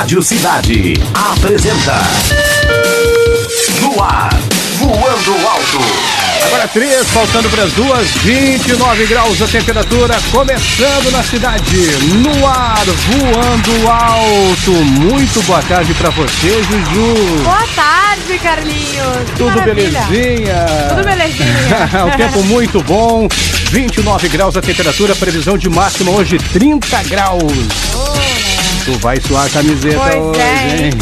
Rádio Cidade apresenta No ar, voando alto. Agora três, faltando para as duas, 29 graus a temperatura, começando na cidade, no ar, voando alto. Muito boa tarde para você, Juju. Boa tarde, Carlinhos. Que Tudo maravilha. belezinha? Tudo belezinha. o tempo muito bom, 29 graus a temperatura, previsão de máxima hoje 30 graus. Tu vai suar a camiseta Pois hoje, é. hein?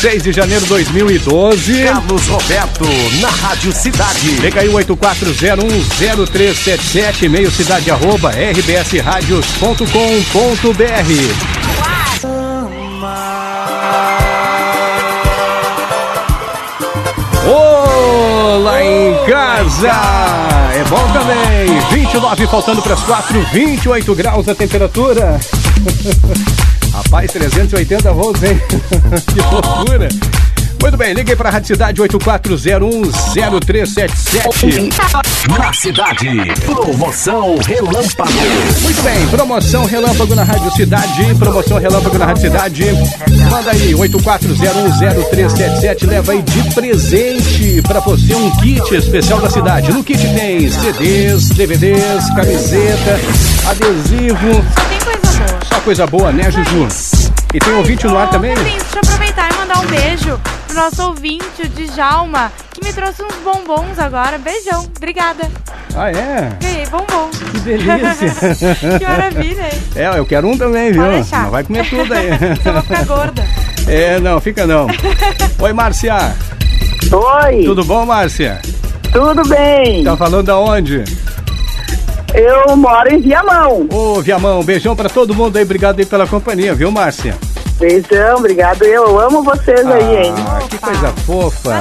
6 de janeiro de 2012. Carlos Roberto, na Rádio Cidade. Liga aí o 84010377, e-mail cidade arroba rbsradios.com.br. Olá em casa! É bom também! 29 faltando para as 4, 28 graus a temperatura. Rapaz, 380 volts, hein? que loucura! Muito bem, liguei para a Rádio Cidade 84010377. Na cidade, promoção Relâmpago. Muito bem, promoção Relâmpago na Rádio Cidade, promoção Relâmpago na Rádio Cidade. Manda aí, 84010377, leva aí de presente pra você um kit especial da cidade. No kit tem CDs, DVDs, camiseta, adesivo, Tem coisa boa. só coisa boa, né, Juju? E tem ouvinte no ar também? Carlinhos, deixa eu aproveitar e mandar um beijo pro nosso ouvinte, o Djalma, que me trouxe uns bombons agora. Beijão, obrigada. Ah, é? Ganhei bombom. Que delícia. que maravilha, hein? É, eu quero um também, viu? Pode deixar. Não vai comer tudo aí. Eu vou ficar gorda. É, não, fica não. Oi, Márcia. Oi, Tudo bom, Márcia? tudo bem? Tá falando da onde? Eu moro em Viamão. Ô, Viamão, beijão pra todo mundo aí. Obrigado aí pela companhia, viu, Márcia? Beijão, obrigado. Eu amo vocês aí, hein? Ah, que coisa fofa.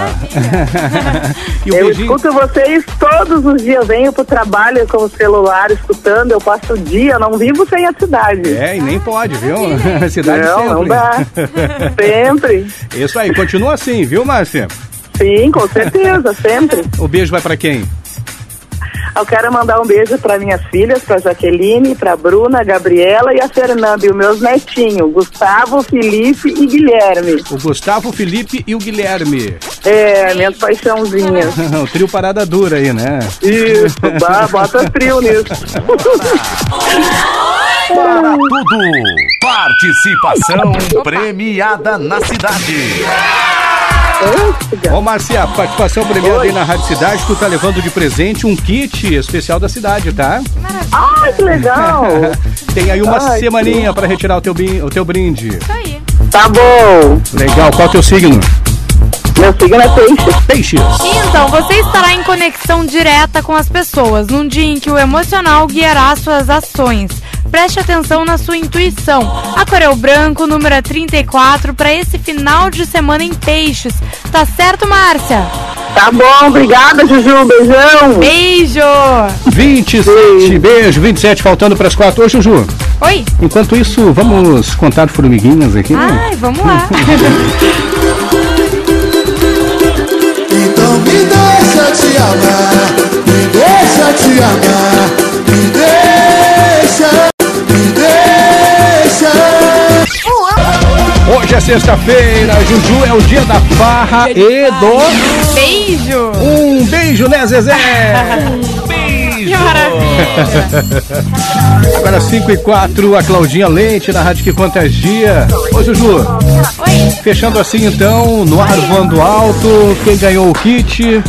e Eu beijinho. escuto vocês todos os dias. Venho pro trabalho com o celular escutando. Eu passo o dia, não vivo sem a cidade. É, e nem pode, viu? Cidade não, sempre. não dá. sempre. Isso aí, continua assim, viu, Márcia? Sim, com certeza, sempre. O beijo vai pra quem? Eu quero mandar um beijo para minhas filhas, para Jaqueline, para Bruna, Gabriela e a Fernanda e os meus netinhos, Gustavo, Felipe e Guilherme. O Gustavo, Felipe e o Guilherme. É, minhas paixãozinhas. o trio parada dura aí, né? Isso, bah, bota frio nisso. Para tudo, participação premiada na cidade. Ô, Márcia, participação premiada aí na Rádio Cidade. Tu tá levando de presente um kit especial da cidade, tá? Ai, que legal! Tem aí uma Ai, semaninha pra retirar o teu, o teu brinde. Isso aí. Tá bom. Legal, qual é o teu signo? Meu signo é peixe. Peixes. Então, você estará em conexão direta com as pessoas, num dia em que o emocional guiará suas ações. Preste atenção na sua intuição. A cor é o branco, número é 34, para esse final de semana em peixes. Tá certo, Márcia? Tá bom, obrigada, Juju. Beijão. Beijo! 27, beijo, 27, faltando para as 4. Ô, Juju, Oi! enquanto isso, vamos contar formiguinhas aqui, né? Ai, vamos lá. Então me deixa te amar, me deixa te amar, Hoje é sexta-feira, Juju, é o dia da farra e do... Beijo! Um beijo, né, Zezé? Que maravilha! Agora 5 e 4, a Claudinha Leite na Rádio que Contagia. Ô, Juju, Oi! fechando assim então, no ar voando alto, quem ganhou o kit?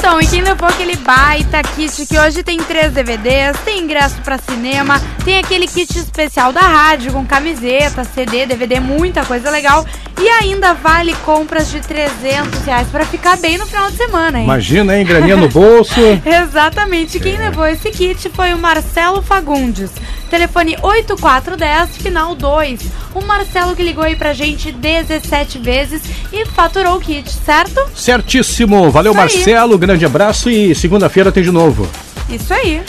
Então, e quem levou aquele baita kit que hoje tem três DVDs, tem ingresso pra cinema, tem aquele kit especial da rádio com camiseta, CD, DVD, muita coisa legal e ainda vale compras de 300 reais pra ficar bem no final de semana, hein? Imagina, hein, graninha no bolso. Exatamente, quem levou esse kit foi o Marcelo Fagundes. Telefone 8410, final 2. O Marcelo que ligou aí pra gente 17 vezes e faturou o kit, certo? Certíssimo. Valeu. Marcelo. Grande abraço e segunda-feira tem de novo. Isso aí.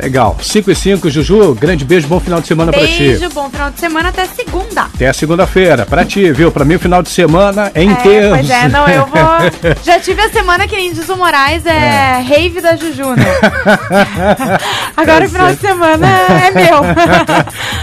Legal. 5 e 5, Juju, grande beijo, bom final de semana pra ti. Beijo, bom final de semana até segunda. Até segunda-feira, pra ti, viu? Pra mim o final de semana é intenso. É, pois é, não, eu vou. Já tive a semana que nem diz o Moraes, é, rave da Juju, né? Agora o final de semana é meu.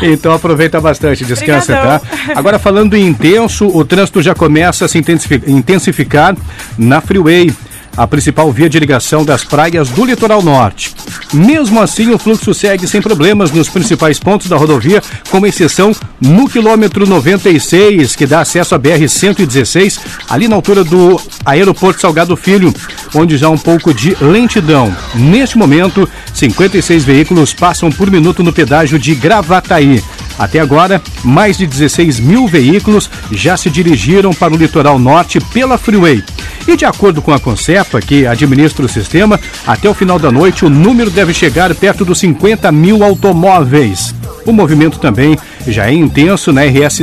Então aproveita bastante, descansa, tá? Obrigadão. Agora falando em intenso, o trânsito já começa a se intensifi- intensificar na Freeway, a principal via de ligação das praias do litoral norte. Mesmo assim, o fluxo segue sem problemas nos principais pontos da rodovia, com exceção no quilômetro 96, que dá acesso à BR-116, ali na altura do Aeroporto Salgado Filho, onde já há um pouco de lentidão. Neste momento, 56 veículos passam por minuto no pedágio de Gravataí. Até agora, mais de 16 mil veículos já se dirigiram para o litoral norte pela Freeway. E de acordo com a Concepa, que administra o sistema, até o final da noite o número deve chegar perto dos 50 mil automóveis. O movimento também já é intenso na RS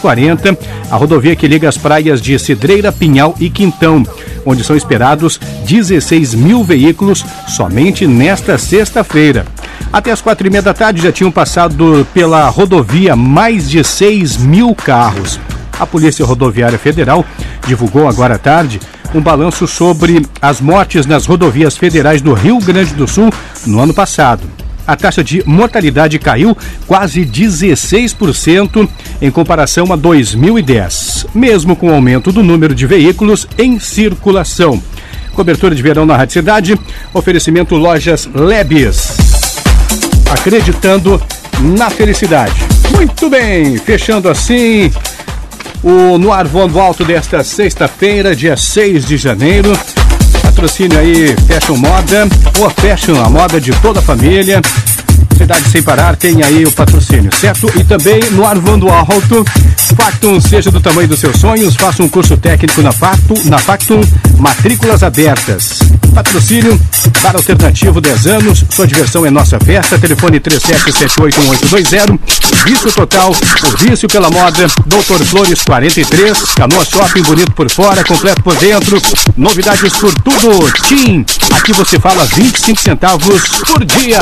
040, a rodovia que liga as praias de Cidreira, Pinhal e Quintão, onde são esperados 16 mil veículos somente nesta sexta-feira. Até as quatro e meia da tarde já tinham passado pela rodovia mais de 6 mil carros. A Polícia Rodoviária Federal divulgou agora à tarde um balanço sobre as mortes nas rodovias federais do Rio Grande do Sul no ano passado. A taxa de mortalidade caiu quase 16% em comparação a 2010, mesmo com o aumento do número de veículos em circulação. Cobertura de verão na Rádio Cidade, oferecimento Lojas Lebes acreditando na felicidade. Muito bem, fechando assim o No Ar Voando Alto desta sexta-feira, dia 6 de janeiro. Patrocínio aí Fashion Moda, ou Fashion, a moda de toda a família. Cidade Sem Parar tem aí o patrocínio, certo? E também no Ar Voando Alto, Factum, seja do tamanho dos seus sonhos, faça um curso técnico na Factum, na Factum, matrículas abertas. Patrocínio, Bar Alternativo 10 anos, sua diversão é nossa festa, telefone 37781820, Vício Total, o vício pela moda, Doutor Flores 43, Canoa Shopping bonito por fora, completo por dentro, novidades por tudo, Tim, aqui você fala 25 centavos por dia.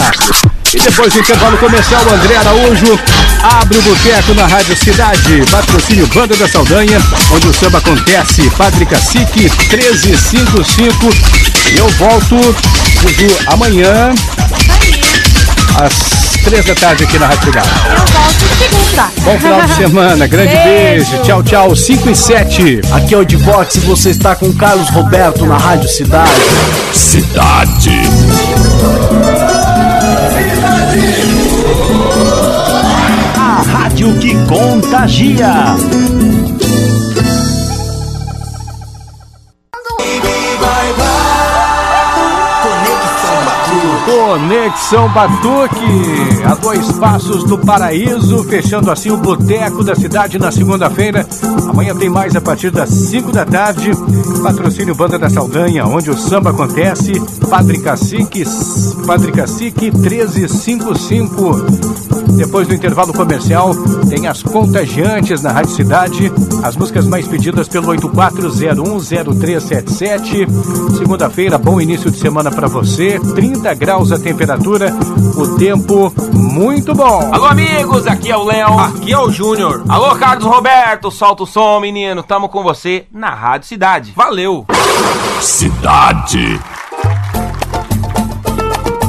E depois do intervalo comercial, André Araújo abre o boteco na Rádio Cidade. Patrocínio Banda da Saldanha, onde o samba acontece. Padre Cacique 1355. E eu volto, Juju, amanhã, às três da tarde aqui na Rádio Cidade. Eu volto segunda. Bom final de semana, grande beijo. Beijo. Tchau, tchau. 5 e 7. Aqui é o de boxe, você está com Carlos Roberto na Rádio Cidade. Cidade. A rádio que contagia. Go Conexão Batuque, a dois passos do paraíso, fechando assim o boteco da cidade na segunda-feira. Amanhã tem mais a partir das 5 da tarde. Patrocínio Banda da Saldanha, onde o samba acontece. Padre Cacique, Padre Cacique 1355. Depois do intervalo comercial, tem as contagiantes na Rádio Cidade, as músicas mais pedidas pelo 84010377. Segunda-feira, bom início de semana para você. 30 graus a temperatura, o tempo muito bom. Alô, amigos, aqui é o Léo. Aqui é o Júnior. Alô, Carlos Roberto, solta o som, menino. Tamo com você na Rádio Cidade. Valeu! Cidade.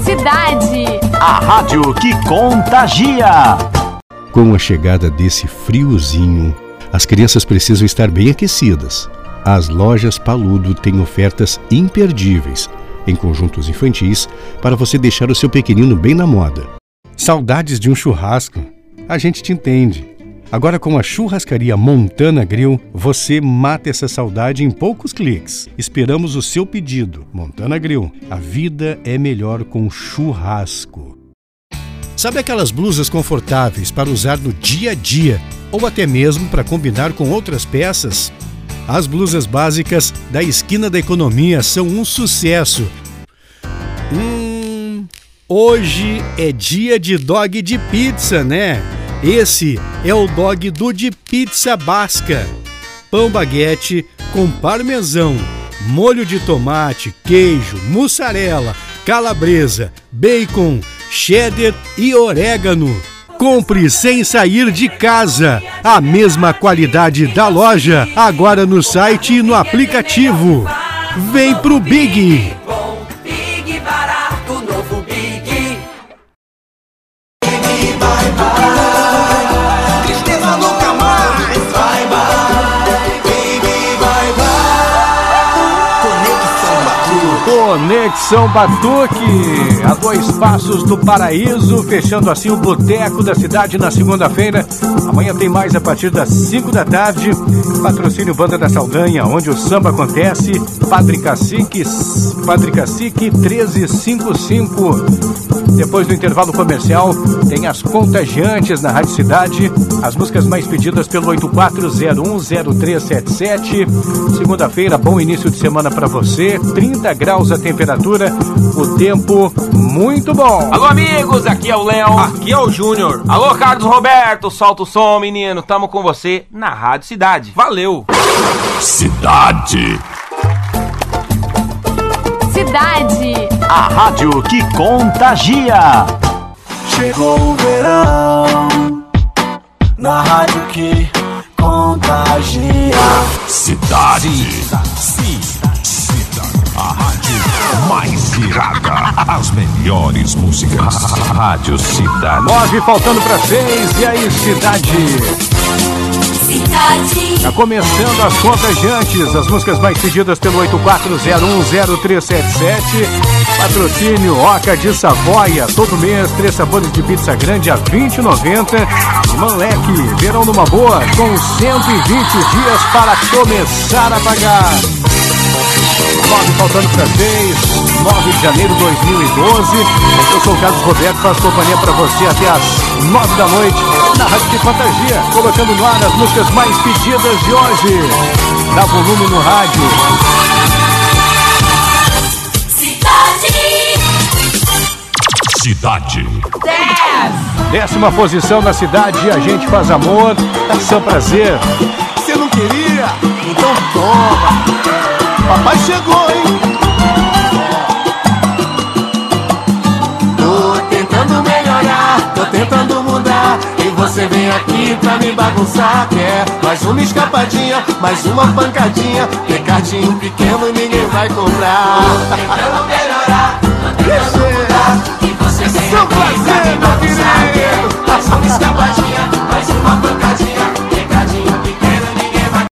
Cidade. A rádio que contagia. Com a chegada desse friozinho, as crianças precisam estar bem aquecidas. As lojas Paludo têm ofertas imperdíveis em conjuntos infantis para você deixar o seu pequenino bem na moda. Saudades de um churrasco? A gente te entende. Agora com a churrascaria Montana Grill, você mata essa saudade em poucos cliques. Esperamos o seu pedido. Montana Grill, a vida é melhor com churrasco. Sabe aquelas blusas confortáveis para usar no dia a dia ou até mesmo para combinar com outras peças? As blusas básicas da Esquina da Economia são um sucesso. Hum, hoje é dia de dog de pizza, né? Esse é o dog do de pizza basca. Pão baguete com parmesão, molho de tomate, queijo, mussarela, calabresa, bacon, cheddar e orégano. Compre sem sair de casa. A mesma qualidade da loja, agora no site e no aplicativo. Vem pro Big! Conexão Batuque, a dois passos do paraíso, fechando assim o boteco da cidade na segunda-feira. Amanhã tem mais a partir das 5 da tarde. Patrocínio Banda da Saldanha, onde o samba acontece. Padre Cacique, Padre Cacique 1355. Depois do intervalo comercial, tem as contagiantes na Rádio Cidade, as músicas mais pedidas pelo 84010377. Segunda-feira, bom início de semana para você. 30 graus a temperatura, o tempo muito bom. Alô, amigos, aqui é o Léo. Aqui é o Júnior. Alô, Carlos Roberto, solta o som, menino. Tamo com você na Rádio Cidade. Valeu! Cidade. Cidade. A rádio que contagia. Chegou o verão Na rádio que contagia Cidade. Rádio mais irada. As melhores músicas. Rádio Cidade. Nove faltando para seis, e aí, cidade? Tá começando as contagiantes, as músicas mais pedidas pelo 84010377. Patrocínio Oca de Savoia, todo mês, três sabores de pizza grande a 20,90. E Manleque, verão numa boa, com 120 dias para começar a pagar. 9 faltando para 6, 9 de janeiro de 2012. Eu sou o Carlos Roberto, faço companhia para você até as 9 da noite na Rádio de Fantasia, colocando no ar as músicas mais pedidas de hoje. Dá volume no rádio. Cidade. Décima posição na cidade, a gente faz amor, ação prazer. Você não queria? Então toma Papai chegou, hein? Tô tentando melhorar, tô tentando mudar. E você vem aqui pra me bagunçar. Quer é mais uma escapadinha, mais uma pancadinha. Pecadinho pequeno ninguém vai comprar. Tô tentando melhorar, tô tentando mudar. E você vem aqui pra me bagunçar. É Quer mais uma escapadinha.